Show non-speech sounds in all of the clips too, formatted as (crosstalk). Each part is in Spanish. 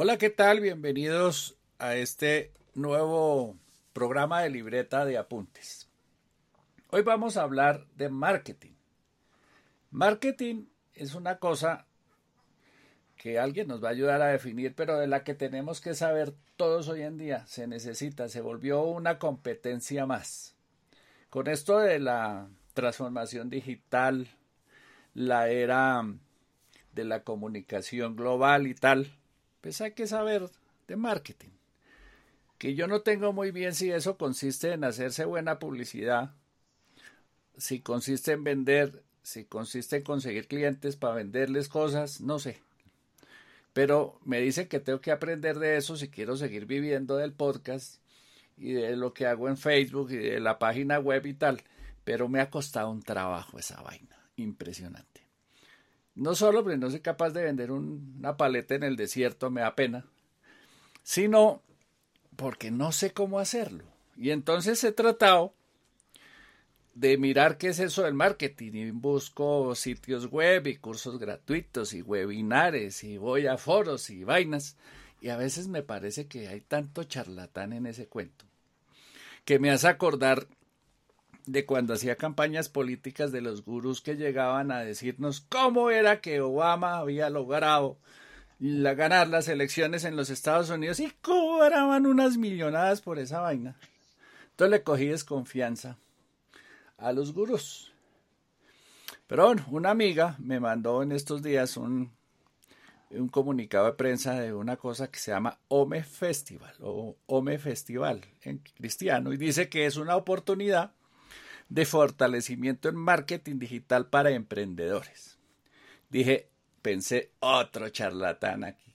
Hola, ¿qué tal? Bienvenidos a este nuevo programa de libreta de apuntes. Hoy vamos a hablar de marketing. Marketing es una cosa que alguien nos va a ayudar a definir, pero de la que tenemos que saber todos hoy en día. Se necesita, se volvió una competencia más. Con esto de la transformación digital, la era de la comunicación global y tal, pues hay que saber de marketing. Que yo no tengo muy bien si eso consiste en hacerse buena publicidad, si consiste en vender, si consiste en conseguir clientes para venderles cosas, no sé. Pero me dice que tengo que aprender de eso si quiero seguir viviendo del podcast y de lo que hago en Facebook y de la página web y tal. Pero me ha costado un trabajo esa vaina, impresionante. No solo porque no soy capaz de vender una paleta en el desierto, me da pena, sino porque no sé cómo hacerlo. Y entonces he tratado de mirar qué es eso del marketing y busco sitios web y cursos gratuitos y webinares y voy a foros y vainas y a veces me parece que hay tanto charlatán en ese cuento que me hace acordar de cuando hacía campañas políticas de los gurús que llegaban a decirnos cómo era que Obama había logrado ganar las elecciones en los Estados Unidos y cobraban unas millonadas por esa vaina. Entonces le cogí desconfianza a los gurús. Pero bueno, una amiga me mandó en estos días un, un comunicado de prensa de una cosa que se llama Ome Festival o Ome Festival en cristiano y dice que es una oportunidad de fortalecimiento en marketing digital para emprendedores. Dije, pensé, otro charlatán aquí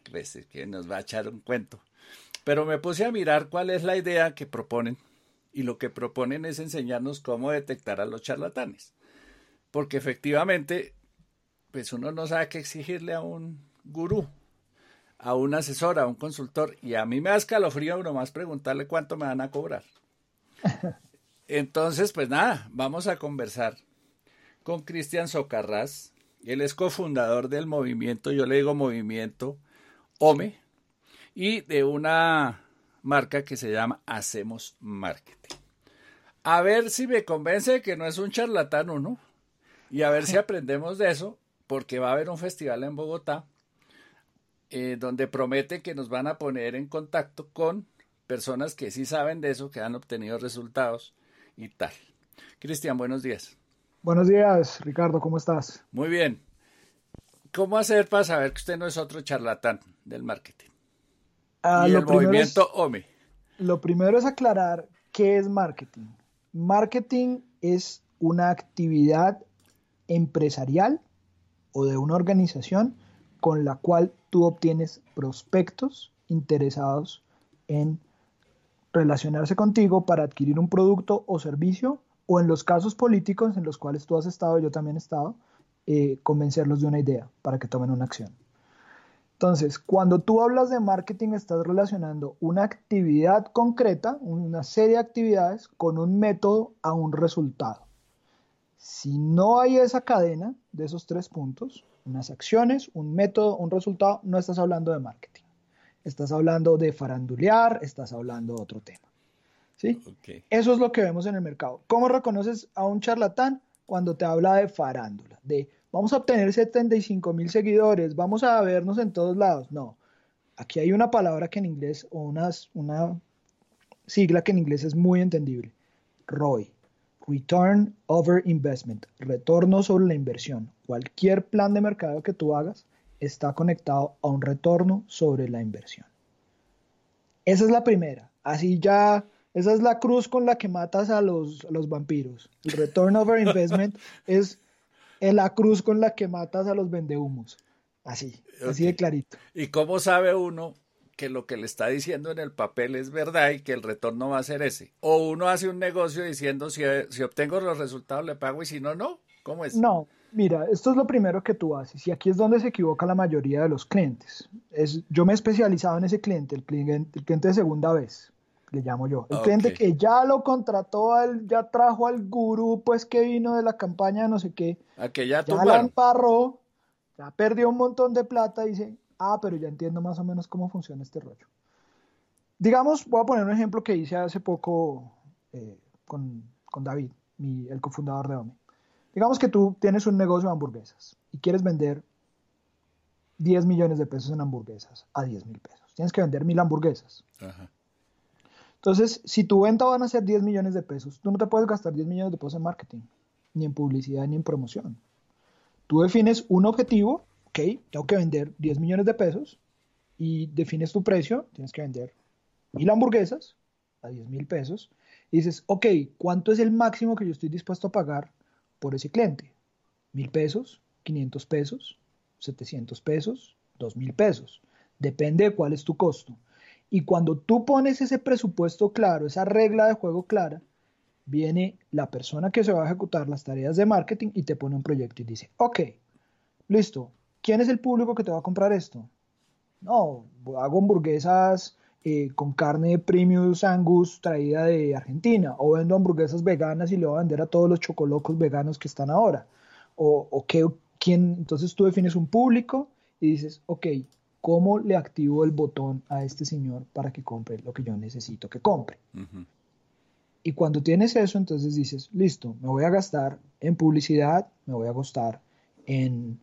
que nos va a echar un cuento. Pero me puse a mirar cuál es la idea que proponen y lo que proponen es enseñarnos cómo detectar a los charlatanes. Porque efectivamente, pues uno no sabe qué exigirle a un gurú, a un asesor, a un consultor. Y a mí me da escalofrío nomás preguntarle cuánto me van a cobrar. (laughs) Entonces, pues nada, vamos a conversar con Cristian Socarrás. Él es cofundador del movimiento, yo le digo movimiento OME, y de una marca que se llama Hacemos Marketing. A ver si me convence que no es un charlatán uno, y a ver si (laughs) aprendemos de eso, porque va a haber un festival en Bogotá eh, donde promete que nos van a poner en contacto con personas que sí saben de eso, que han obtenido resultados y tal. Cristian, buenos días. Buenos días, Ricardo, ¿cómo estás? Muy bien. ¿Cómo hacer para saber que usted no es otro charlatán del marketing? Ah, y el movimiento OME. Lo primero es aclarar qué es marketing. Marketing es una actividad empresarial o de una organización con la cual tú obtienes prospectos interesados en relacionarse contigo para adquirir un producto o servicio, o en los casos políticos en los cuales tú has estado, yo también he estado, eh, convencerlos de una idea para que tomen una acción. Entonces, cuando tú hablas de marketing, estás relacionando una actividad concreta, una serie de actividades, con un método a un resultado. Si no hay esa cadena de esos tres puntos, unas acciones, un método, un resultado, no estás hablando de marketing estás hablando de farandulear, estás hablando de otro tema. ¿Sí? Eso es lo que vemos en el mercado. ¿Cómo reconoces a un charlatán? Cuando te habla de farándula, de vamos a obtener 75 mil seguidores, vamos a vernos en todos lados. No, aquí hay una palabra que en inglés, o una, una sigla que en inglés es muy entendible. ROI, Return Over Investment, retorno sobre la inversión. Cualquier plan de mercado que tú hagas está conectado a un retorno sobre la inversión. Esa es la primera. Así ya, esa es la cruz con la que matas a los, los vampiros. El return over investment (laughs) es la cruz con la que matas a los vendehumos. Así, así de clarito. ¿Y cómo sabe uno que lo que le está diciendo en el papel es verdad y que el retorno va a ser ese? O uno hace un negocio diciendo si, si obtengo los resultados le pago y si no, no. ¿Cómo es? No, Mira, esto es lo primero que tú haces y aquí es donde se equivoca la mayoría de los clientes. Es, yo me he especializado en ese cliente, el cliente, el cliente de segunda vez, le llamo yo. El cliente que ya lo contrató, al, ya trajo al gurú, pues que vino de la campaña no sé qué. A que ya, ya la emparró, ya perdió un montón de plata y dice, ah, pero ya entiendo más o menos cómo funciona este rollo. Digamos, voy a poner un ejemplo que hice hace poco eh, con, David, el cofundador de OME. Digamos que tú tienes un negocio de hamburguesas y quieres vender 10 millones de pesos en hamburguesas a 10 mil pesos. Tienes que vender mil hamburguesas. Entonces, si tu venta van a ser 10 millones de pesos, tú no te puedes gastar 10 millones de pesos en marketing, ni en publicidad, ni en promoción. Tú defines un objetivo, ok, tengo que vender 10 millones de pesos y defines tu precio, tienes que vender mil hamburguesas a 10 mil pesos y dices, ok, ¿cuánto es el máximo que yo estoy dispuesto a pagar por ese cliente? ¿Mil pesos? ¿500 pesos? ¿700 pesos? ¿2 mil pesos? Depende de cuál es tu costo. Y cuando tú pones ese presupuesto claro, esa regla de juego clara, viene la persona que se va a ejecutar las tareas de marketing y te pone un proyecto y dice, ok, listo, ¿quién es el público que te va a comprar esto? No, hago hamburguesas eh, con carne premium Angus traída de Argentina, o vendo hamburguesas veganas y le voy a vender a todos los chocolocos veganos que están ahora. O, o quién, entonces tú defines un público y dices, ok, ¿cómo le activo el botón a este señor para que compre lo que yo necesito que compre? Y cuando tienes eso, entonces dices, listo, me voy a gastar en publicidad, me voy a gastar en,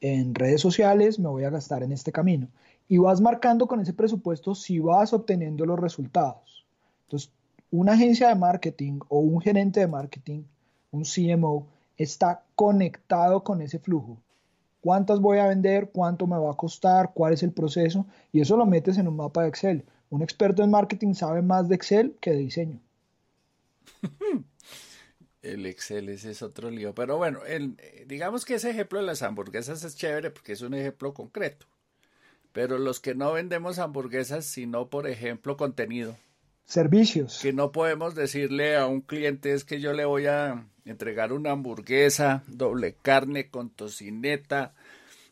en redes sociales, me voy a gastar en este camino y vas marcando con ese presupuesto si vas obteniendo los resultados. Entonces, una agencia de marketing o un gerente de marketing, un CMO, está conectado con ese flujo. ¿Cuántas voy a vender? ¿Cuánto me va a costar? ¿Cuál es el proceso? Y eso lo metes en un mapa de Excel. Un experto en marketing sabe más de Excel que de diseño. (laughs) El Excel ese es otro lío. Pero bueno, digamos que ese ejemplo de las hamburguesas es chévere porque es un ejemplo concreto. Pero los que no vendemos hamburguesas, sino, por ejemplo, contenido. Servicios. Que no podemos decirle a un cliente es que yo le voy a entregar una hamburguesa, doble carne con tocineta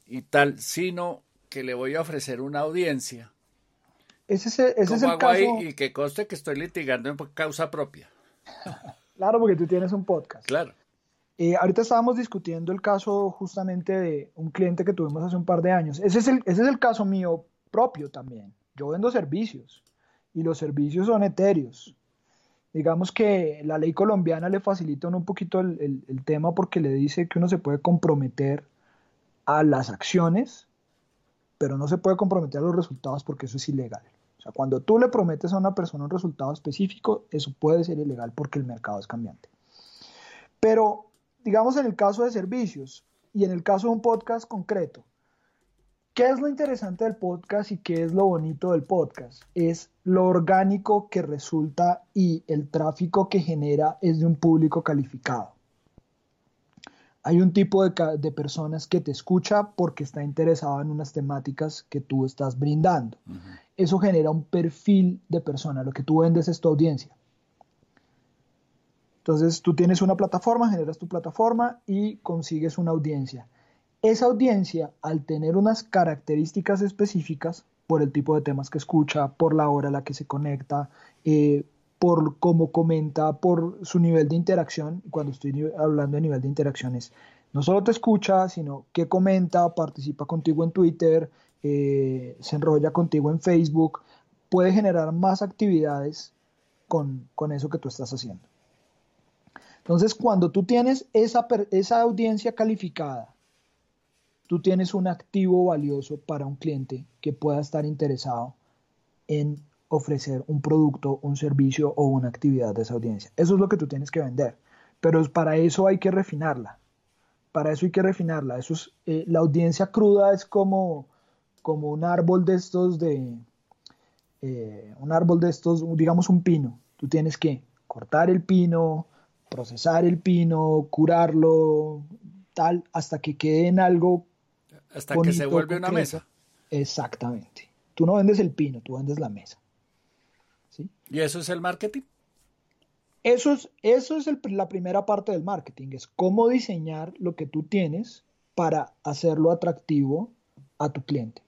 y tal, sino que le voy a ofrecer una audiencia. Ese es, ese es el caso. y que conste que estoy litigando en causa propia. (laughs) claro, porque tú tienes un podcast. Claro. Eh, ahorita estábamos discutiendo el caso justamente de un cliente que tuvimos hace un par de años. Ese es el, ese es el caso mío propio también. Yo vendo servicios y los servicios son etéreos. Digamos que la ley colombiana le facilita un poquito el, el, tema porque le dice que uno se puede comprometer a las acciones, pero no se puede comprometer a los resultados porque eso es ilegal. O sea, cuando tú le prometes a una persona un resultado específico, eso puede ser ilegal porque el mercado es cambiante. Pero digamos en el caso de servicios y en el caso de un podcast concreto, ¿qué es lo interesante del podcast y qué es lo bonito del podcast? Es lo orgánico que resulta y el tráfico que genera es de un público calificado. Hay un tipo de, de personas que te escucha porque está interesado en unas temáticas que tú estás brindando. Eso genera un perfil de persona. Lo que tú vendes es tu audiencia. Entonces tú tienes una plataforma, generas tu plataforma y consigues una audiencia. Esa audiencia, al tener unas características específicas, por el tipo de temas que escucha, por la hora a la que se conecta, eh, por cómo comenta, por su nivel de interacción, cuando estoy hablando de nivel de interacciones, no solo te escucha, sino que comenta, participa contigo en Twitter, eh, se enrolla contigo en Facebook, puede generar más actividades con eso que tú estás haciendo. Entonces, cuando tú tienes esa, esa audiencia calificada, tú tienes un activo valioso para un cliente que pueda estar interesado en ofrecer un producto, un servicio o una actividad de esa audiencia. Eso es lo que tú tienes que vender. Pero para eso hay que refinarla. Para eso hay que refinarla. Eso es, eh, la audiencia cruda es como, como un árbol de estos de... Eh, un árbol de estos, digamos un pino. Tú tienes que cortar el pino, procesar el pino, curarlo, tal, hasta que quede en algo. Hasta que se vuelve una mesa. Exactamente. Tú no vendes el pino, tú vendes la mesa. ¿Sí? ¿Y eso es el marketing? Eso es, eso es la primera parte del marketing, es cómo diseñar lo que tú tienes para hacerlo atractivo a tu cliente.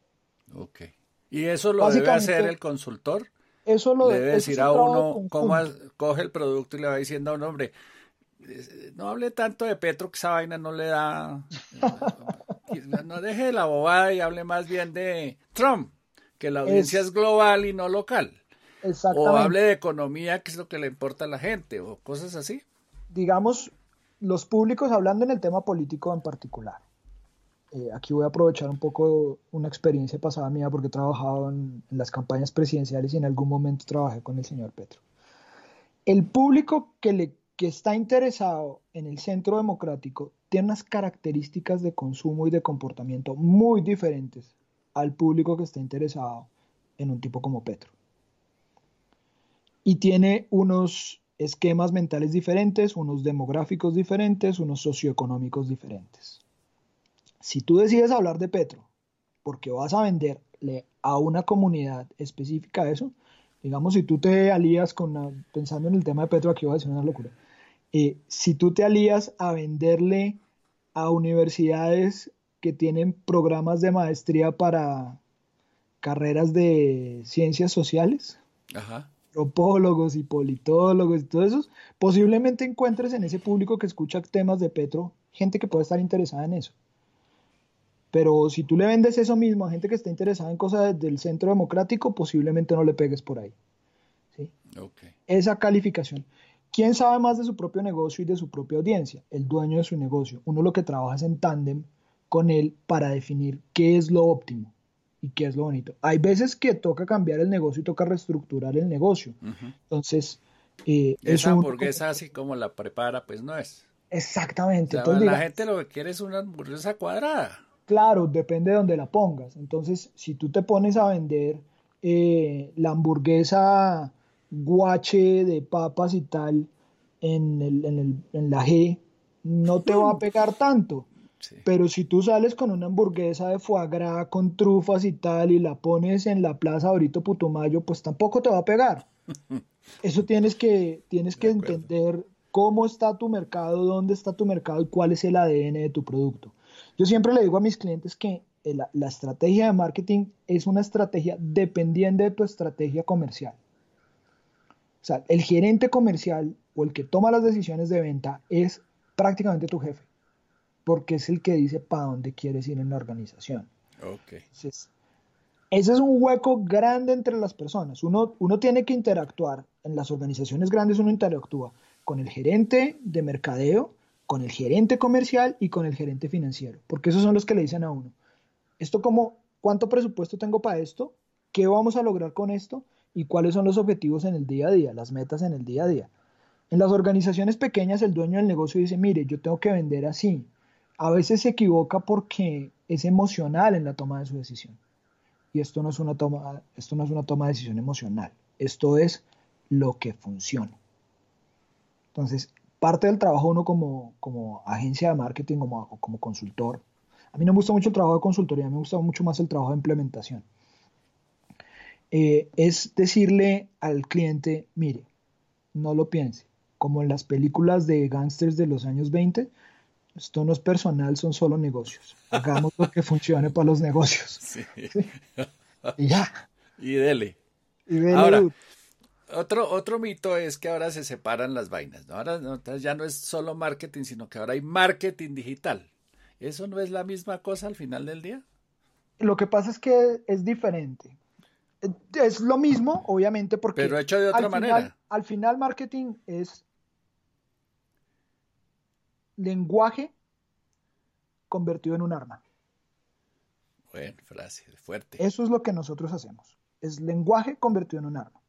Ok. ¿Y eso lo debe hacer el consultor? Eso lo debe decir a uno cómo coge el producto y le va diciendo a un hombre, no hable tanto de Petro que esa vaina no le da... no deje la bobada y hable más bien de Trump, que la audiencia es, global y no local. O hable de economía, que es lo que le importa a la gente, o cosas así. Digamos, los públicos hablando en el tema político en particular. Eh, aquí voy a aprovechar un poco una experiencia pasada mía porque he trabajado en, las campañas presidenciales y en algún momento trabajé con el señor Petro. El público que, le, que está interesado en el centro democrático tiene unas características de consumo y de comportamiento muy diferentes al público que está interesado en un tipo como Petro. Y tiene unos esquemas mentales diferentes, unos demográficos diferentes, unos socioeconómicos diferentes. Si tú decides hablar de Petro porque vas a venderle a una comunidad específica eso, digamos, si tú te alías con, pensando en el tema de Petro, aquí voy a decir una locura, eh, si tú te alías a venderle a universidades que tienen programas de maestría para carreras de ciencias sociales, Ajá antropólogos y politólogos y todo eso, posiblemente encuentres en ese público que escucha temas de Petro gente que puede estar interesada en eso. Pero si tú le vendes eso mismo a gente que está interesada en cosas del centro democrático, posiblemente no le pegues por ahí. ¿sí? Esa calificación. ¿Quién sabe más de su propio negocio y de su propia audiencia? El dueño de su negocio. Uno lo que trabaja es en tándem con él para definir qué es lo óptimo y qué es lo bonito. Hay veces que toca cambiar el negocio y toca reestructurar el negocio. Entonces, eh, esa hamburguesa así como la prepara, pues no es. Exactamente. la gente lo que quiere es una hamburguesa cuadrada. Claro, depende de donde la pongas. Entonces, si tú te pones a vender eh, la hamburguesa guache de papas y tal en, el, en, el, en la G, no te va a pegar tanto. Pero si tú sales con una hamburguesa de foie gras con trufas y tal y la pones en la plaza ahorita Putumayo, pues tampoco te va a pegar. (laughs) Eso tienes que, tienes que entender cómo está tu mercado, dónde está tu mercado y cuál es el ADN de tu producto. Yo siempre le digo a mis clientes que la, la estrategia de marketing es una estrategia dependiente de tu estrategia comercial. O sea, el gerente comercial o el que toma las decisiones de venta es prácticamente tu jefe porque es el que dice para dónde quieres ir en la organización. Okay. ese es un hueco grande entre las personas. Uno, uno tiene que interactuar. En las organizaciones grandes uno interactúa con el gerente de mercadeo, con el gerente comercial y con el gerente financiero, porque esos son los que le dicen a uno, esto como, ¿cuánto presupuesto tengo para esto? ¿Qué vamos a lograr con esto? ¿Y cuáles son los objetivos en el día a día, las metas en el día a día? En las organizaciones pequeñas el dueño del negocio dice, mire, yo tengo que vender así, a veces se equivoca porque es emocional en la toma de su decisión. Y esto no es una toma, esto no es una toma de decisión emocional. Esto es lo que funciona. Entonces, parte del trabajo uno como, como agencia de marketing, como, como consultor, a mí no me gusta mucho el trabajo de consultoría, me gusta mucho más el trabajo de implementación. Eh, es decirle al cliente, mire, no lo piense, como en las películas de gángsters de los años 20, esto no es personal, son solo negocios. Hagamos lo que funcione para los negocios. (laughs) Sí. (laughs) Y ya. Y dele. ahora, otro, otro mito es que ahora se separan las vainas. Ahora ya no es solo marketing, sino que ahora hay marketing digital. ¿Eso no es la misma cosa al final del día? Lo que pasa es que es diferente. Es lo mismo, obviamente, porque... Pero hecho de otra manera. al final marketing es lenguaje convertido en un arma. Bueno, frase fuerte. Eso es lo que nosotros hacemos. Es lenguaje convertido en un arma.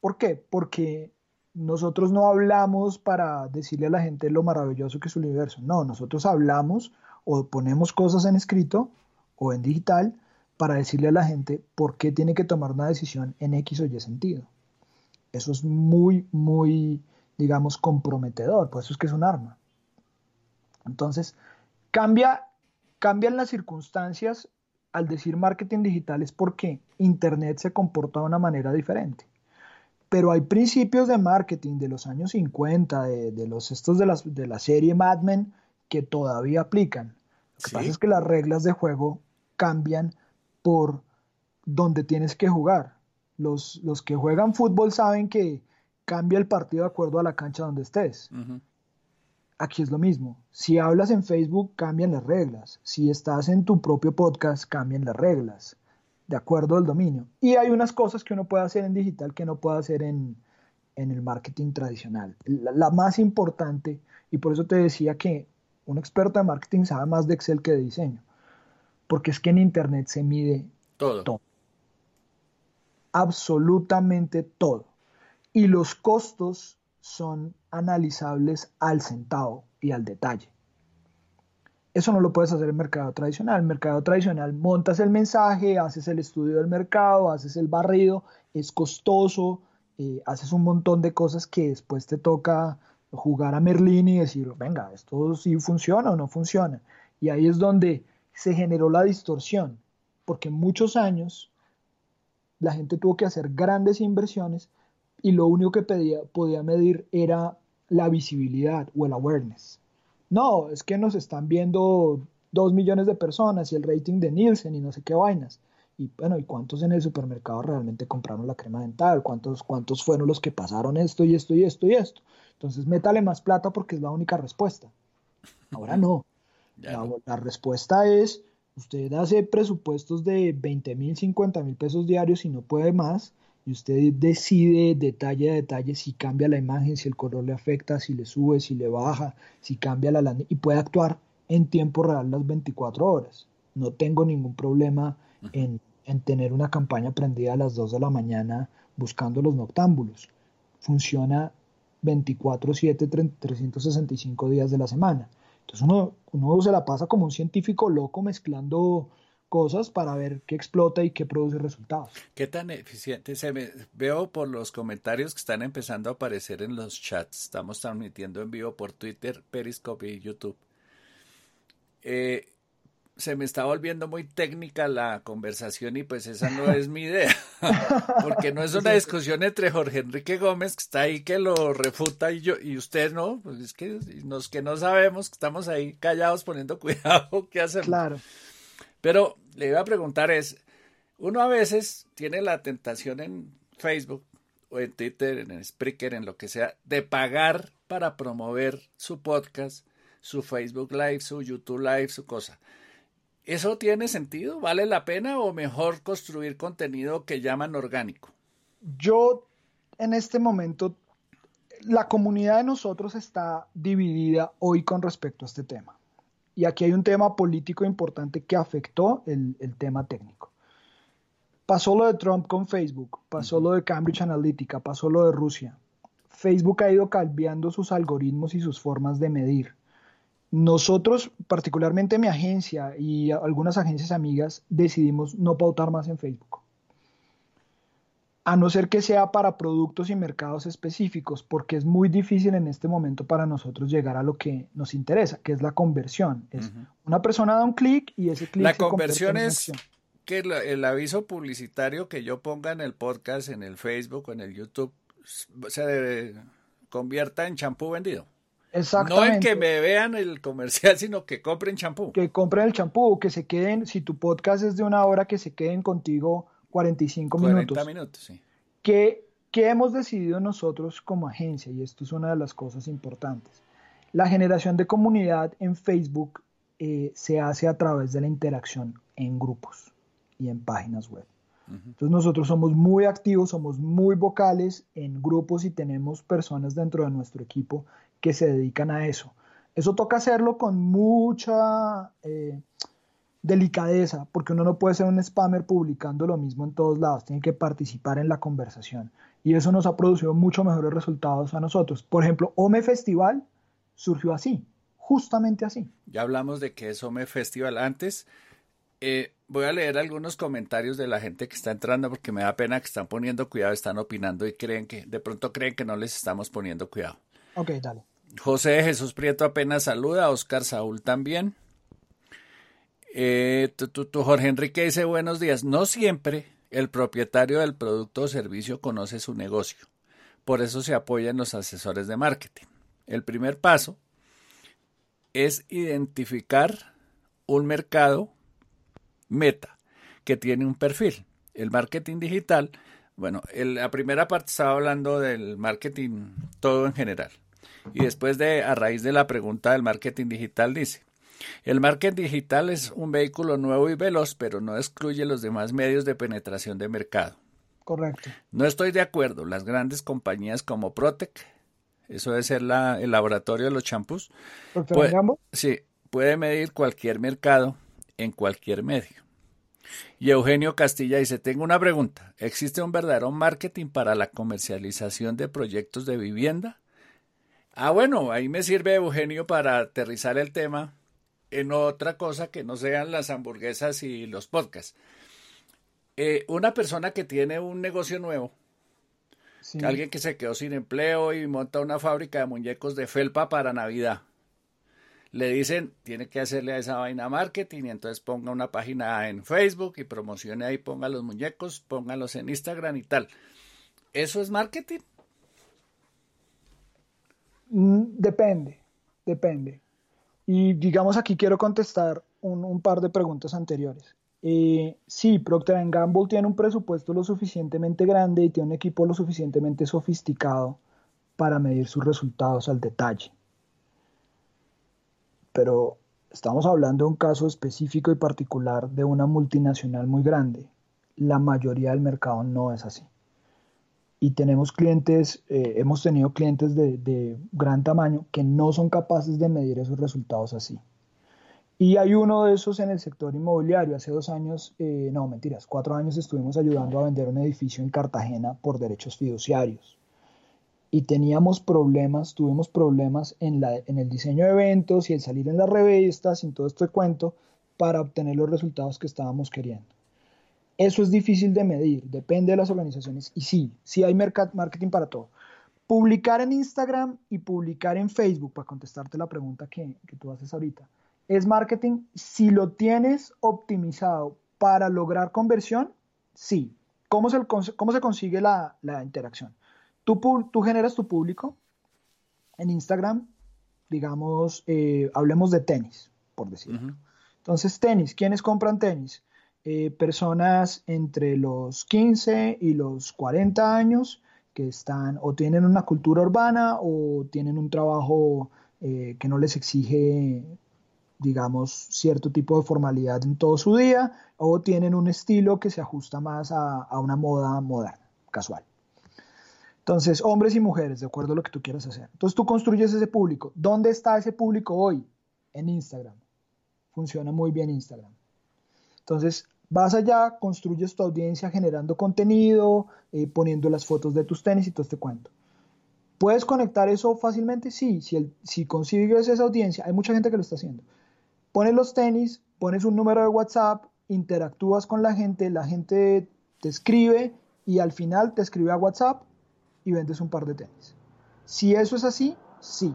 ¿Por qué? Porque nosotros no hablamos para decirle a la gente lo maravilloso que es el universo. No, nosotros hablamos o ponemos cosas en escrito o en digital para decirle a la gente por qué tiene que tomar una decisión en X o Y sentido. Eso es muy, muy, digamos, comprometedor, por eso es que es un arma. Entonces, cambia, cambian las circunstancias al decir marketing digital es porque Internet se comporta de una manera diferente. Pero hay principios de marketing de los años 50, de, los estos de, las, de la serie Mad Men, que todavía aplican. Lo que pasa es que las reglas de juego cambian por donde tienes que jugar. Los, los, que juegan fútbol saben que cambia el partido de acuerdo a la cancha donde estés. aquí es lo mismo. Si hablas en Facebook, cambian las reglas. Si estás en tu propio podcast, cambian las reglas. De acuerdo al dominio. Y hay unas cosas que uno puede hacer en digital que no puede hacer en, el marketing tradicional. La, más importante, y por eso te decía que un experto de marketing sabe más de Excel que de diseño. Porque es que en Internet se mide todo. Absolutamente todo. Y los costos son analizables al centavo y al detalle. Eso no lo puedes hacer en mercado tradicional. En mercado tradicional montas el mensaje, haces el estudio del mercado, haces el barrido, es costoso, eh, haces un montón de cosas que después te toca jugar a Merlín y decir, venga, esto sí funciona o no funciona. Y ahí es donde se generó la distorsión, porque muchos años la gente tuvo que hacer grandes inversiones y lo único que pedía, podía medir era la visibilidad o el awareness. No, es que nos están viendo dos millones de personas y el rating de Nielsen y no sé qué vainas. Y bueno, ¿y cuántos en el supermercado realmente compraron la crema dental? ¿Cuántos, cuántos fueron los que pasaron esto y esto y esto y esto? Entonces, métale más plata porque es la única respuesta. Ahora no. La, la, respuesta es, usted hace presupuestos de 20 mil, 50 mil pesos diarios y no puede más y usted decide detalle a detalle si cambia la imagen, si el color le afecta, si le sube, si le baja, si cambia la y puede actuar en tiempo real las 24 horas. No tengo ningún problema en, en tener una campaña prendida a las 2 de la mañana buscando los noctámbulos. Funciona 24/7, 365 días de la semana. Entonces uno, uno se la pasa como un científico loco mezclando cosas para ver qué explota y qué produce resultados. ¿Qué tan eficiente se me veo por los comentarios que están empezando a aparecer en los chats? Estamos transmitiendo en vivo por Twitter, Periscope y YouTube. Eh, se me está volviendo muy técnica la conversación y pues esa no es (laughs) mi idea, porque no es una discusión entre Jorge Enrique Gómez que está ahí que lo refuta y yo y usted no, pues es que los que no sabemos que estamos ahí callados poniendo (laughs) cuidado, ¿qué hacemos? Claro. Pero le iba a preguntar es, uno a veces tiene la tentación en Facebook o en Twitter, en Spreaker, en lo que sea, de pagar para promover su podcast, su Facebook Live, su YouTube Live, su cosa. ¿Eso tiene sentido? ¿Vale la pena o mejor construir contenido que llaman orgánico? Yo en este momento, la comunidad de nosotros está dividida hoy con respecto a este tema. Y aquí hay un tema político importante que afectó el, tema técnico. Pasó lo de Trump con Facebook, pasó lo de Cambridge Analytica, pasó lo de Rusia. Facebook ha ido cambiando sus algoritmos y sus formas de medir. Nosotros, particularmente mi agencia y algunas agencias amigas, decidimos no pautar más en Facebook a no ser que sea para productos y mercados específicos, porque es muy difícil en este momento para nosotros llegar a lo que nos interesa, que es la conversión. Es una persona da un clic y ese clic La conversión es que el aviso publicitario que yo ponga en el podcast, en el Facebook o en el YouTube se convierta en champú vendido. Exactamente. No en que me vean el comercial, (laughs) sino que compren champú. Que compren el champú, que se queden, si tu podcast es de una hora, que se queden contigo 45 minutos. 40 minutos, sí. ¿Qué, hemos decidido nosotros como agencia? Y esto es una de las cosas importantes. La generación de comunidad en Facebook eh, se hace a través de la interacción en grupos y en páginas web. Entonces nosotros somos muy activos, somos muy vocales en grupos y tenemos personas dentro de nuestro equipo que se dedican a eso. Eso toca hacerlo con mucha eh, delicadeza, porque uno no puede ser un spammer publicando lo mismo en todos lados, tiene que participar en la conversación. Y eso nos ha producido mucho mejores resultados a nosotros. Por ejemplo, Ome Festival surgió así, justamente así. Ya hablamos de que es Ome Festival antes. Eh, voy a leer algunos comentarios de la gente que está entrando porque me da pena que están poniendo cuidado, están opinando y creen que, de pronto creen que no les estamos poniendo cuidado. Ok, dale. José Jesús Prieto apenas saluda, Oscar Saúl también. Eh, tu, Jorge Enrique dice buenos días. No siempre el propietario del producto o servicio conoce su negocio. Por eso se apoya en los asesores de marketing. El primer paso es identificar un mercado meta que tiene un perfil. El marketing digital, bueno, la primera parte estaba hablando del marketing todo en general. Y después de, a raíz de la pregunta del marketing digital, dice, el marketing digital es un vehículo nuevo y veloz, pero no excluye los demás medios de penetración de mercado. Correcto. No estoy de acuerdo. Las grandes compañías como Protec, eso debe ser la, el laboratorio de los champús, puede, sí, puede medir cualquier mercado en cualquier medio. Y Eugenio Castilla dice, tengo una pregunta. ¿Existe un verdadero marketing para la comercialización de proyectos de vivienda? Ah, bueno, ahí me sirve Eugenio para aterrizar el tema en otra cosa que no sean las hamburguesas y los podcasts. Eh, una persona que tiene un negocio nuevo, alguien que se quedó sin empleo y monta una fábrica de muñecos de felpa para Navidad le dicen, tiene que hacerle a esa vaina marketing y entonces ponga una página en Facebook y promocione ahí, ponga los muñecos, póngalos en Instagram y tal. ¿Eso es marketing? Mm, depende, depende. Y digamos aquí quiero contestar un, par de preguntas anteriores. Eh, sí, Procter Gamble tiene un presupuesto lo suficientemente grande y tiene un equipo lo suficientemente sofisticado para medir sus resultados al detalle pero estamos hablando de un caso específico y particular de una multinacional muy grande. La mayoría del mercado no es así. Y tenemos clientes, eh, hemos tenido clientes de, gran tamaño que no son capaces de medir esos resultados así. Y hay uno de esos en el sector inmobiliario. Hace dos años, eh, no mentiras, cuatro años estuvimos ayudando a vender un edificio en Cartagena por derechos fiduciarios y teníamos problemas, tuvimos problemas en, la, en el diseño de eventos y el salir en las revistas en todo este cuento para obtener los resultados que estábamos queriendo. Eso es difícil de medir, depende de las organizaciones y sí, sí hay marketing para todo. Publicar en Instagram y publicar en Facebook, para contestarte la pregunta que, que tú haces ahorita, es marketing si lo tienes optimizado para lograr conversión, sí. ¿Cómo se, cómo se consigue la, la interacción? Tú, generas tu público en Instagram, digamos, eh, hablemos de tenis, por decirlo. Entonces, tenis, ¿quiénes compran tenis? Eh, personas entre los 15 y los 40 años que están o tienen una cultura urbana o tienen un trabajo eh, que no les exige, digamos, cierto tipo de formalidad en todo su día o tienen un estilo que se ajusta más a una moda moderna, casual. Entonces, hombres y mujeres, de acuerdo a lo que tú quieras hacer. Entonces, tú construyes ese público. ¿Dónde está ese público hoy? En Instagram. Funciona muy bien Instagram. Entonces, vas allá, construyes tu audiencia generando contenido, eh, poniendo las fotos de tus tenis y todo este cuento. ¿Puedes conectar eso fácilmente? Sí, si, si consigues esa audiencia, hay mucha gente que lo está haciendo. Pones los tenis, pones un número de WhatsApp, interactúas con la gente, la gente te escribe y al final te escribe a WhatsApp y vendes un par de tenis. Si eso es así, sí.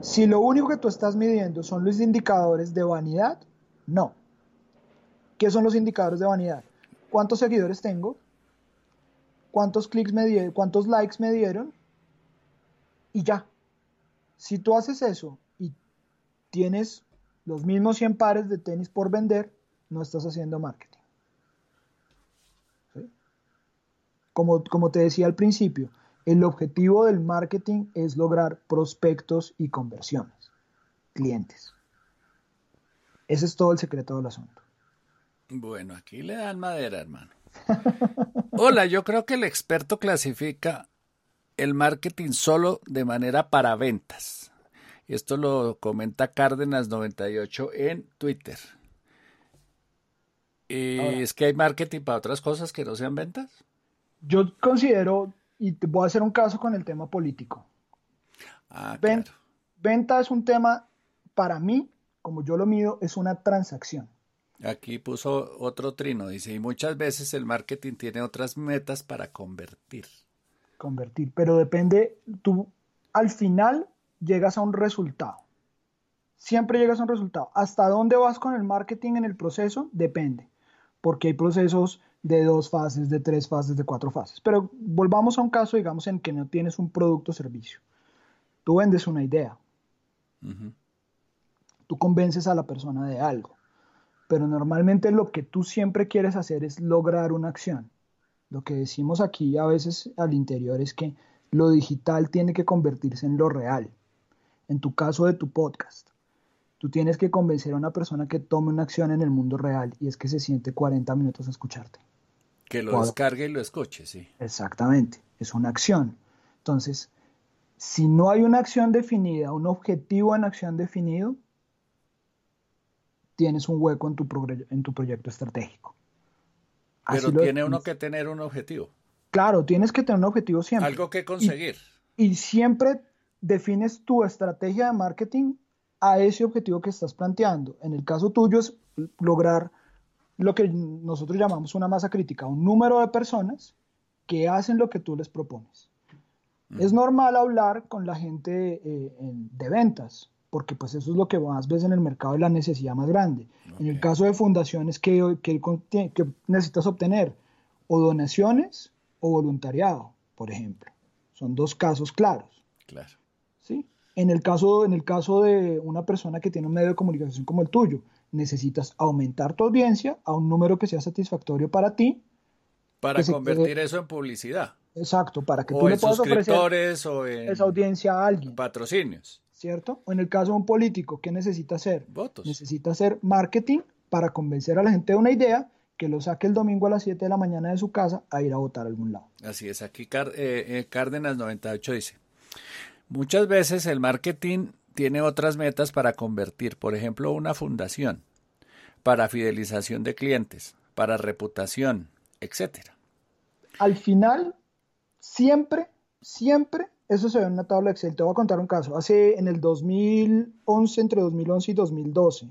Si lo único que tú estás midiendo son los indicadores de vanidad, no. ¿Qué son los indicadores de vanidad? ¿Cuántos seguidores tengo? ¿Cuántos clics me dieron? ¿Cuántos likes me dieron? Y ya. Si tú haces eso y tienes los mismos 100 pares de tenis por vender, no estás haciendo marketing. Como, te decía al principio, el objetivo del marketing es lograr prospectos y conversiones, clientes. Ese es todo el secreto del asunto. Bueno, aquí le dan madera, hermano. Hola, yo creo que el experto clasifica el marketing solo de manera para ventas. Esto lo comenta Cárdenas 98 en Twitter. ¿Es que hay marketing para otras cosas que no sean ventas? Yo considero, y te voy a hacer un caso con el tema político. Ah, Venta es un tema, para mí, como yo lo mido, es una transacción. Aquí puso otro trino, dice, y muchas veces el marketing tiene otras metas para convertir. Convertir, pero depende, tú al final llegas a un resultado. Siempre llegas a un resultado. ¿Hasta dónde vas con el marketing en el proceso? Depende, porque hay procesos de dos fases, de tres fases, de cuatro fases. Pero volvamos a un caso, digamos, en que no tienes un producto o servicio. Tú vendes una idea. Tú convences a la persona de algo. Pero normalmente lo que tú siempre quieres hacer es lograr una acción. Lo que decimos aquí a veces al interior es que Lo digital tiene que convertirse en lo real. En tu caso de tu podcast, tú tienes que convencer a una persona que tome una acción en el mundo real y es que se siente 40 minutos a escucharte. Que lo descargue y lo escuche, sí. Exactamente, es una acción. Entonces, si no hay una acción definida, un objetivo en acción definido, tienes un hueco en tu, en tu proyecto estratégico. Pero tiene uno que tener un objetivo. Claro, tienes que tener un objetivo siempre. Algo que conseguir. Y, siempre defines tu estrategia de marketing a ese objetivo que estás planteando. En el caso tuyo es lograr lo que nosotros llamamos una masa crítica, un número de personas que hacen lo que tú les propones. Es normal hablar con la gente eh, de ventas, porque pues eso es lo que más ves en el mercado y la necesidad más grande. En el caso de fundaciones, ¿qué, que, necesitas obtener? O donaciones o voluntariado, por ejemplo. Son dos casos claros. Claro. ¿Sí? En el, caso, en el caso de una persona que tiene un medio de comunicación como el tuyo, necesitas aumentar tu audiencia a un número que sea satisfactorio para ti. Para convertir eso en publicidad. Exacto, para que tú le puedas ofrecer esa audiencia a alguien. Patrocinios. ¿Cierto? O en el caso de un político, ¿qué necesita hacer? Votos. Necesita hacer marketing para convencer a la gente de una idea que lo saque el domingo a las 7 de la mañana de su casa a ir a votar a algún lado. Así es, aquí eh, eh, Cárdenas 98 dice, muchas veces el marketing tiene otras metas para convertir, por ejemplo, una fundación, para fidelización de clientes, para reputación, etcétera. Al final, siempre, siempre eso se ve en una tabla Excel. Te voy a contar un caso. Hace en el 2011, entre 2011 y 2012,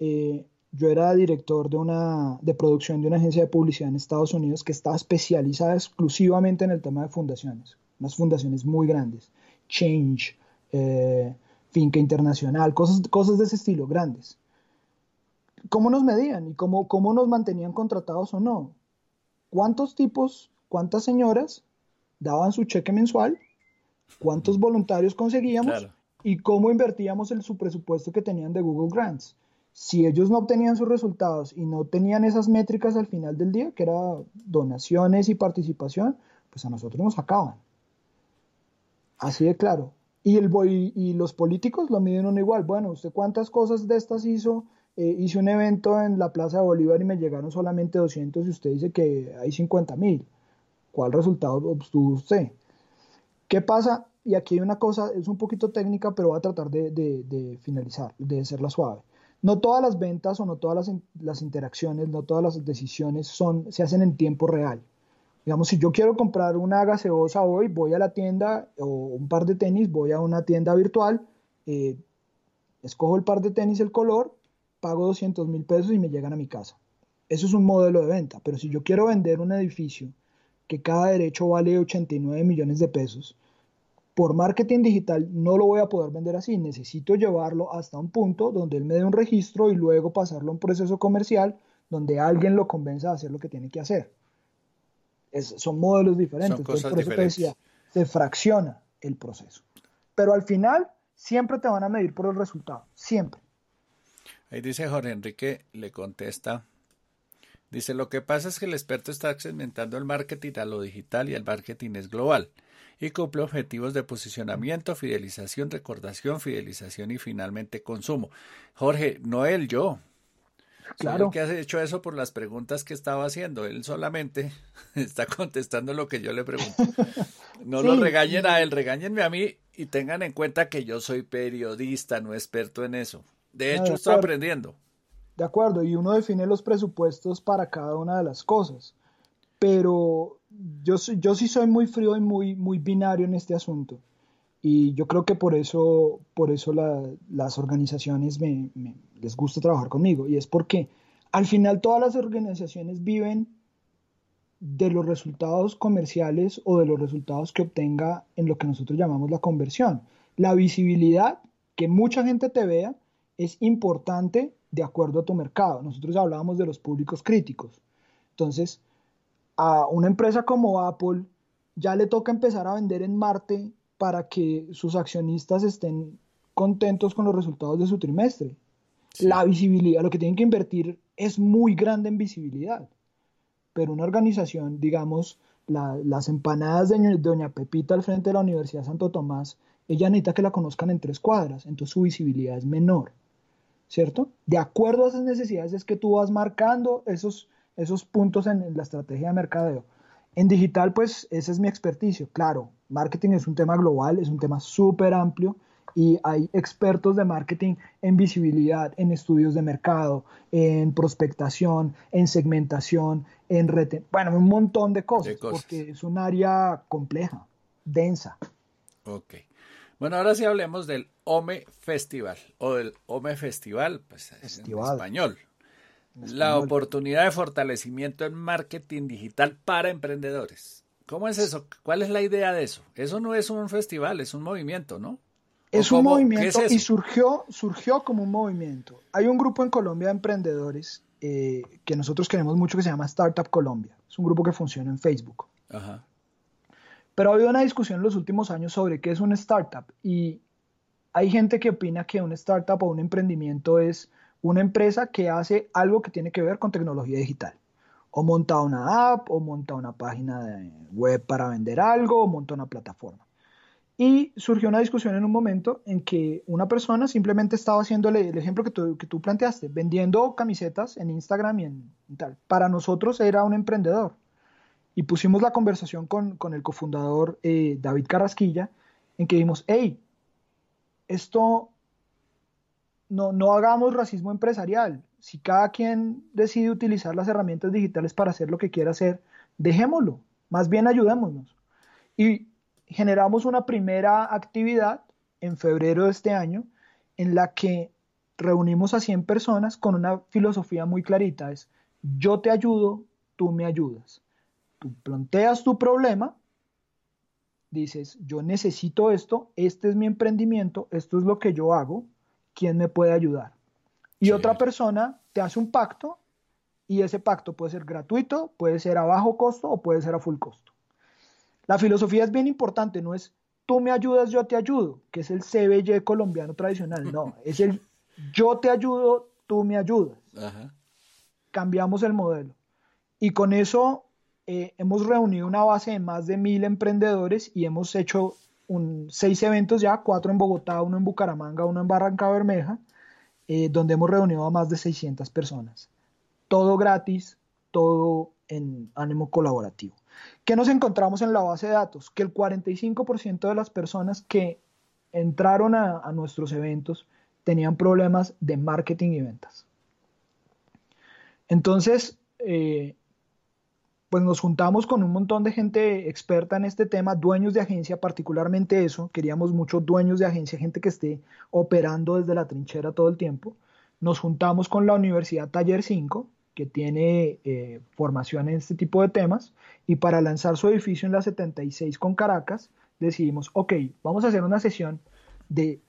eh, yo era director de, una, de producción de una agencia de publicidad en Estados Unidos que estaba especializada exclusivamente en el tema de fundaciones. Unas fundaciones muy grandes. Change, eh, Finca Internacional, cosas, cosas de ese estilo, grandes. ¿Cómo nos medían y cómo, cómo nos mantenían contratados o no? ¿Cuántos tipos, cuántas señoras daban su cheque mensual cuántos voluntarios conseguíamos y cómo invertíamos el, su presupuesto que tenían de Google Grants. Si ellos no obtenían sus resultados y no tenían esas métricas al final del día, que era donaciones y participación, pues a nosotros nos acaban. Así de claro. Y, el, y, los políticos lo miden uno igual. Bueno, ¿usted cuántas cosas de estas hizo? Eh, hice un evento en la Plaza de Bolívar y me llegaron solamente 200 y usted dice que hay 50 mil. ¿Cuál resultado obtuvo usted? ¿Qué pasa? Y aquí hay una cosa, es un poquito técnica, pero voy a tratar de, finalizar, de hacerla suave. No todas las ventas o no todas las, interacciones, no todas las decisiones son, se hacen en tiempo real. Digamos, si yo quiero comprar una gaseosa hoy, voy a la tienda o un par de tenis, voy a una tienda virtual, eh, escojo el par de tenis, el color, pago 200 mil pesos y me llegan a mi casa. Eso es un modelo de venta, pero si yo quiero vender un edificio que cada derecho vale 89 millones de pesos, por marketing digital no lo voy a poder vender así, necesito llevarlo hasta un punto donde él me dé un registro y luego pasarlo a un proceso comercial donde alguien lo convenza a hacer lo que tiene que hacer. son modelos diferentes, por eso te decía, se fracciona el proceso. Pero al final siempre te van a medir por el resultado, siempre. Ahí dice Jorge Enrique, le contesta Dice, lo que pasa es que el experto está segmentando el marketing a lo digital y el marketing es global y cumple objetivos de posicionamiento, fidelización, recordación, fidelización y finalmente consumo. Jorge, no él, yo. Claro. que has hecho eso por las preguntas que estaba haciendo. Él solamente (laughs) está contestando lo que yo le pregunto. No lo regañen a él, regáñenme a mí y tengan en cuenta que yo soy periodista, no experto en eso. De hecho, estoy aprendiendo. De acuerdo, y uno define los presupuestos para cada una de las cosas. Pero yo, yo sí soy muy frío y muy, muy binario en este asunto. Y yo creo que por eso, por eso las organizaciones me, les gusta trabajar conmigo. Y es porque al final todas las organizaciones viven de los resultados comerciales o de los resultados que obtenga en lo que nosotros llamamos la conversión. La visibilidad, que mucha gente te vea, es importante de acuerdo a tu mercado. Nosotros hablábamos de los públicos críticos. Entonces, a una empresa como Apple ya le toca empezar a vender en Marte para que sus accionistas estén contentos con los resultados de su trimestre. La visibilidad, lo que tienen que invertir es muy grande en visibilidad. Pero una organización, digamos, las empanadas de Doña Pepita al frente de la Universidad Santo Tomás, ella necesita que la conozcan en tres cuadras, entonces su visibilidad es menor, ¿cierto? De acuerdo a esas necesidades es que tú vas marcando esos, esos puntos en la estrategia de mercadeo. En digital, pues ese es mi experticio. Claro, marketing es un tema global, es un tema súper amplio y hay expertos de marketing en visibilidad, en estudios de mercado, en prospectación, en segmentación, en red, bueno, un montón de cosas, porque es un área compleja, densa. Ok. Bueno, ahora sí hablemos del OME Festival o del OME Festival, pues en español. La oportunidad de fortalecimiento en marketing digital para emprendedores. ¿Cómo es eso? ¿Cuál es la idea de eso? Eso no es un festival, es un movimiento, ¿no? Es un movimiento y surgió, surgió como un movimiento. Hay un grupo en Colombia de emprendedores eh, que nosotros queremos mucho que se llama Startup Colombia. Es un grupo que funciona en Facebook. Pero ha habido una discusión en los últimos años sobre qué es un startup y hay gente que opina que un startup o un emprendimiento es una empresa que hace algo que tiene que ver con tecnología digital. O monta una app, o monta una página web para vender algo, o monta una plataforma. Y surgió una discusión en un momento en que una persona simplemente estaba haciéndole el ejemplo que tú, que tú planteaste, vendiendo camisetas en Instagram y en, tal. Para nosotros era un emprendedor. Y pusimos la conversación con, con el cofundador eh, David Carrasquilla, en que dijimos, hey, esto no, no hagamos racismo empresarial. Si cada quien decide utilizar las herramientas digitales para hacer lo que quiera hacer, dejémoslo. Más bien ayudémonos. Y generamos una primera actividad en febrero de este año en la que reunimos a 100 personas con una filosofía muy clarita. Es yo te ayudo, tú me ayudas. Tú planteas tu problema, dices yo necesito esto, este es mi emprendimiento, esto es lo que yo hago, ¿quién me puede ayudar? Y otra persona te hace un pacto y ese pacto puede ser gratuito, puede ser a bajo costo o puede ser a full costo. La filosofía es bien importante, no es tú me ayudas, yo te ayudo, que es el CBY colombiano tradicional, no, (laughs) es el yo te ayudo, tú me ayudas. Cambiamos el modelo. Y con eso eh, hemos reunido una base de más de mil emprendedores y hemos hecho un, seis eventos ya, cuatro en Bogotá, uno en Bucaramanga, uno en Barranca Bermeja, eh, donde hemos reunido a más de 600 personas. Todo gratis, todo en ánimo colaborativo. ¿Qué nos encontramos en la base de datos? Que el 45% de las personas que entraron a, nuestros eventos tenían problemas de marketing y ventas. Entonces, eh, pues nos juntamos con un montón de gente experta en este tema, dueños de agencia, particularmente eso, queríamos muchos dueños de agencia, gente que esté operando desde la trinchera todo el tiempo. Nos juntamos con la Universidad Taller 5, que tiene eh, formación en este tipo de temas, y para lanzar su edificio en la 76 con Caracas, decidimos, ok, vamos a hacer una sesión de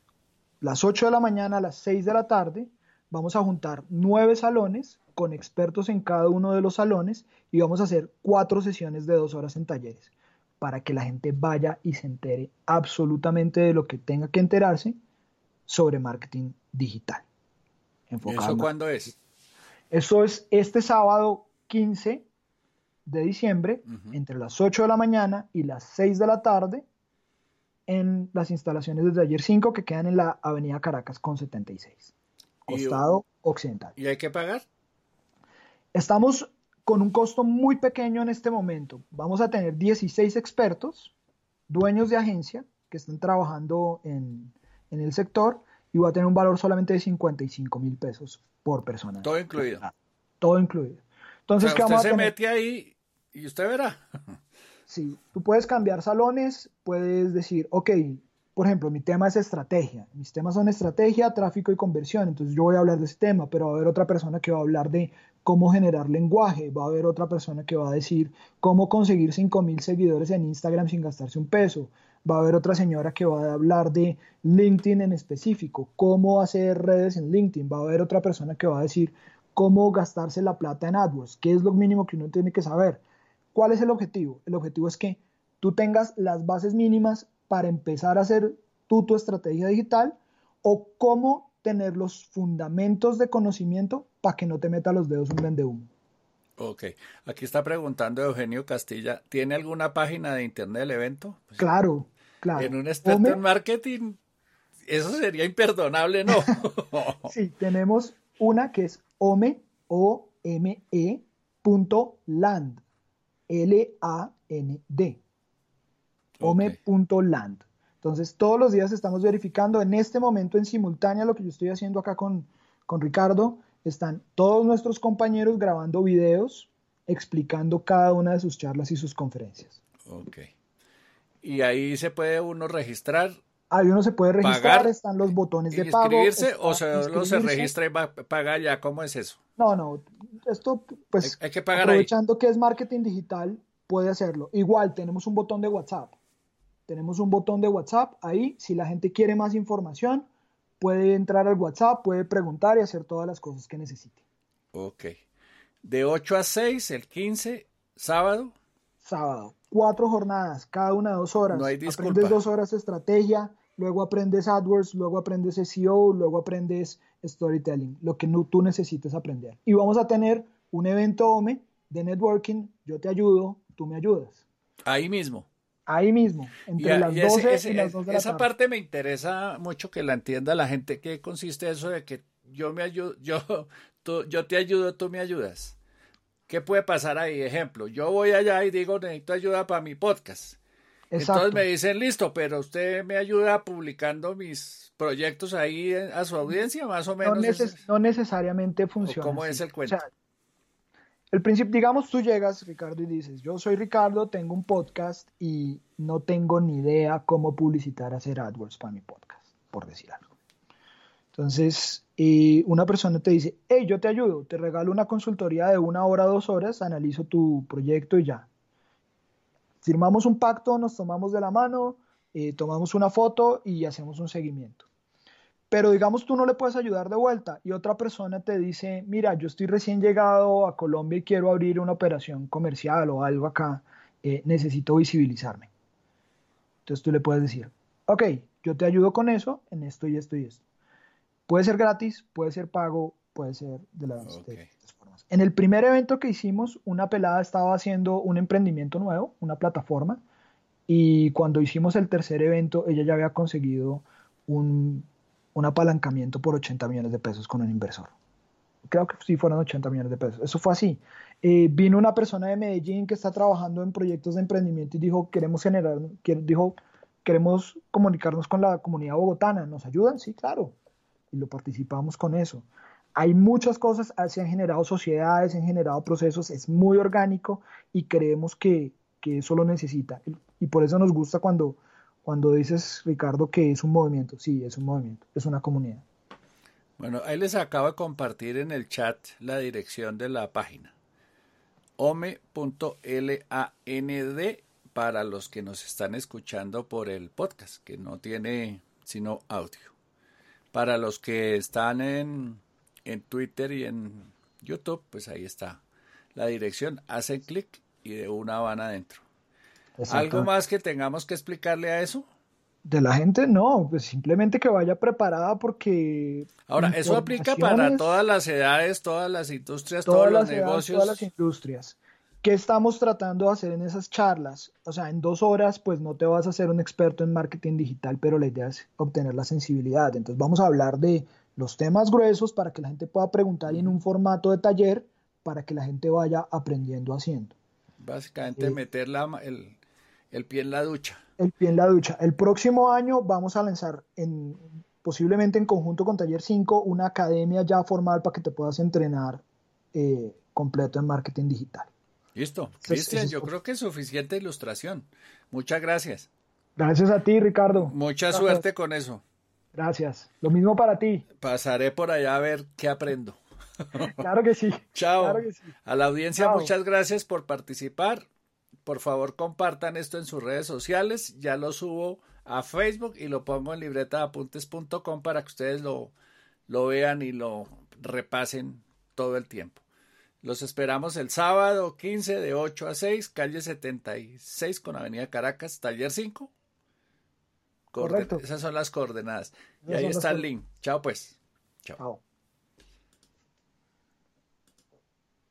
las 8 de la mañana a las 6 de la tarde, vamos a juntar nueve salones con expertos en cada uno de los salones y vamos a hacer cuatro sesiones de dos horas en talleres para que la gente vaya y se entere absolutamente de lo que tenga que enterarse sobre marketing digital. ¿Eso cuándo es? Eso es este sábado 15 de diciembre, entre las 8 de la mañana y las 6 de la tarde, en las instalaciones de Taller 5 que quedan en la Avenida Caracas con 76, costado occidental. ¿Y hay que pagar? Estamos con un costo muy pequeño en este momento. Vamos a tener 16 expertos, dueños de agencia, que están trabajando en, en el sector y va a tener un valor solamente de 55 mil pesos por persona. Todo incluido. Ah, todo incluido. Entonces, ¿qué usted se mete ahí y usted verá. Sí, tú puedes cambiar salones, puedes decir, ok, por ejemplo, mi tema es estrategia. Mis temas son estrategia, tráfico y conversión. Entonces yo voy a hablar de ese tema, pero va a haber otra persona que va a hablar de cómo generar lenguaje. Va a haber otra persona que va a decir cómo conseguir 5.000 seguidores en Instagram sin gastarse un peso. Va a haber otra señora que va a hablar de LinkedIn en específico, cómo hacer redes en LinkedIn. Va a haber otra persona que va a decir cómo gastarse la plata en AdWords, qué es lo mínimo que uno tiene que saber. ¿Cuál es el objetivo? El objetivo es que tú tengas las bases mínimas para empezar a hacer tú tu estrategia digital o cómo tener los fundamentos de conocimiento para que no te meta los dedos un vende humo. Ok, aquí está preguntando Eugenio Castilla, ¿tiene alguna página de internet del evento? Pues, claro, claro. En un experto en marketing, eso sería imperdonable, ¿no? (laughs) sí, tenemos una que es ome, o m -E land, L-A-N-D, ome.land. Entonces, todos los días estamos verificando en este momento en simultánea lo que yo estoy haciendo acá con, con Ricardo. Están todos nuestros compañeros grabando videos explicando cada una de sus charlas y sus conferencias. Ok. Y ahí se puede uno registrar. Ahí uno se puede registrar, están los botones de pago. ¿Inscribirse o solo se registra y va, paga ya? ¿Cómo es eso? No, no, esto pues hay, que pagar aprovechando que es marketing digital, puede hacerlo. Igual tenemos un botón de WhatsApp. Tenemos un botón de WhatsApp ahí, si la gente quiere más información, puede entrar al WhatsApp, puede preguntar y hacer todas las cosas que necesite. Ok. De 8 a 6, el 15, sábado. Sábado. Cuatro jornadas, cada una de dos horas. No hay disculpa. Aprendes dos horas de estrategia, luego aprendes AdWords, luego aprendes SEO, luego aprendes storytelling, lo que tú necesites aprender. Y vamos a tener un evento OME de networking, yo te ayudo, tú me ayudas. Ahí mismo. Ahí mismo, entre las 12 y las 2 de la Esa parte me interesa mucho que la entienda la gente, ¿qué consiste eso de que yo me ayudo, yo, (laughs) yo te ayudo, tú me ayudas? ¿Qué puede pasar ahí? Ejemplo, yo voy allá y digo, necesito ayuda para mi podcast. Entonces me dicen, listo, pero usted me ayuda publicando mis proyectos ahí a su audiencia, más o menos. No, necesariamente funciona. ¿Cómo es el cuento? El principio, digamos, tú llegas, Ricardo, y dices, yo soy Ricardo, tengo un podcast y no tengo ni idea cómo publicitar, hacer AdWords para mi podcast, por decir algo. Entonces, y una persona te dice, hey, yo te ayudo, te regalo una consultoría de una hora, dos horas, analizo tu proyecto y ya. Firmamos un pacto, nos tomamos de la mano, eh, tomamos una foto y hacemos un seguimiento. Pero digamos tú no le puedes ayudar de vuelta y otra persona te dice, mira, yo estoy recién llegado a Colombia y quiero abrir una operación comercial o algo acá, eh, necesito visibilizarme. Entonces tú le puedes decir, ok, yo te ayudo con eso, en esto y esto y esto. Puede ser gratis, puede ser pago, puede ser de las, formas. En el primer evento que hicimos, una pelada estaba haciendo un emprendimiento nuevo, una plataforma, y cuando hicimos el tercer evento, ella ya había conseguido un, apalancamiento por 80 millones de pesos con un inversor. Creo que sí fueron 80 millones de pesos. Eso fue así. Eh, vino una persona de Medellín que está trabajando en proyectos de emprendimiento y dijo, queremos generar, dijo, queremos comunicarnos con la comunidad bogotana. ¿Nos ayudan? Sí, claro y lo participamos con eso. Hay muchas cosas, ah, se han generado sociedades, se han generado procesos, es muy orgánico y creemos que, que eso lo necesita. Y por eso nos gusta cuando, cuando dices, Ricardo, que es un movimiento. Sí, es un movimiento, es una comunidad. Bueno, ahí les acabo de compartir en el chat la dirección de la página. ome.land para los que nos están escuchando por el podcast, que no tiene sino audio. Para los que están en, en Twitter y en YouTube, pues ahí está la dirección. Hacen clic y de una van adentro. ¿Algo más que tengamos que explicarle a eso? De la gente no, pues simplemente que vaya preparada porque... Ahora, eso aplica para todas las edades, todas las industrias, todos los negocios. todas las industrias. ¿Qué estamos tratando de hacer en esas charlas? O sea, en dos horas, pues no te vas a ser un experto en marketing digital, pero la idea es obtener la sensibilidad. Entonces vamos a hablar de los temas gruesos para que la gente pueda preguntar y en un formato de taller para que la gente vaya aprendiendo haciendo. Básicamente meter el, el, pie en la ducha. El pie en la ducha. El próximo año vamos a lanzar en, posiblemente en conjunto con Taller 5 una academia ya formal para que te puedas entrenar eh, completo en marketing digital. Listo. Cristian, yo creo que es suficiente ilustración. Muchas gracias. Gracias a ti, Ricardo. Mucha suerte con eso. Gracias. Lo mismo para ti. Pasaré por allá a ver qué aprendo. Claro que sí. (laughs) Chao. A la audiencia, muchas gracias por participar. Por favor, compartan esto en sus redes sociales. Ya lo subo a Facebook y lo pongo en libretapuntes.com para que ustedes lo, lo vean y lo repasen todo el tiempo. Los esperamos el sábado 15 de 8 a 6, calle 76 con Avenida Caracas, taller 5. Correcto. Esas son las coordenadas. y ahí está el link. Chao pues. Chao.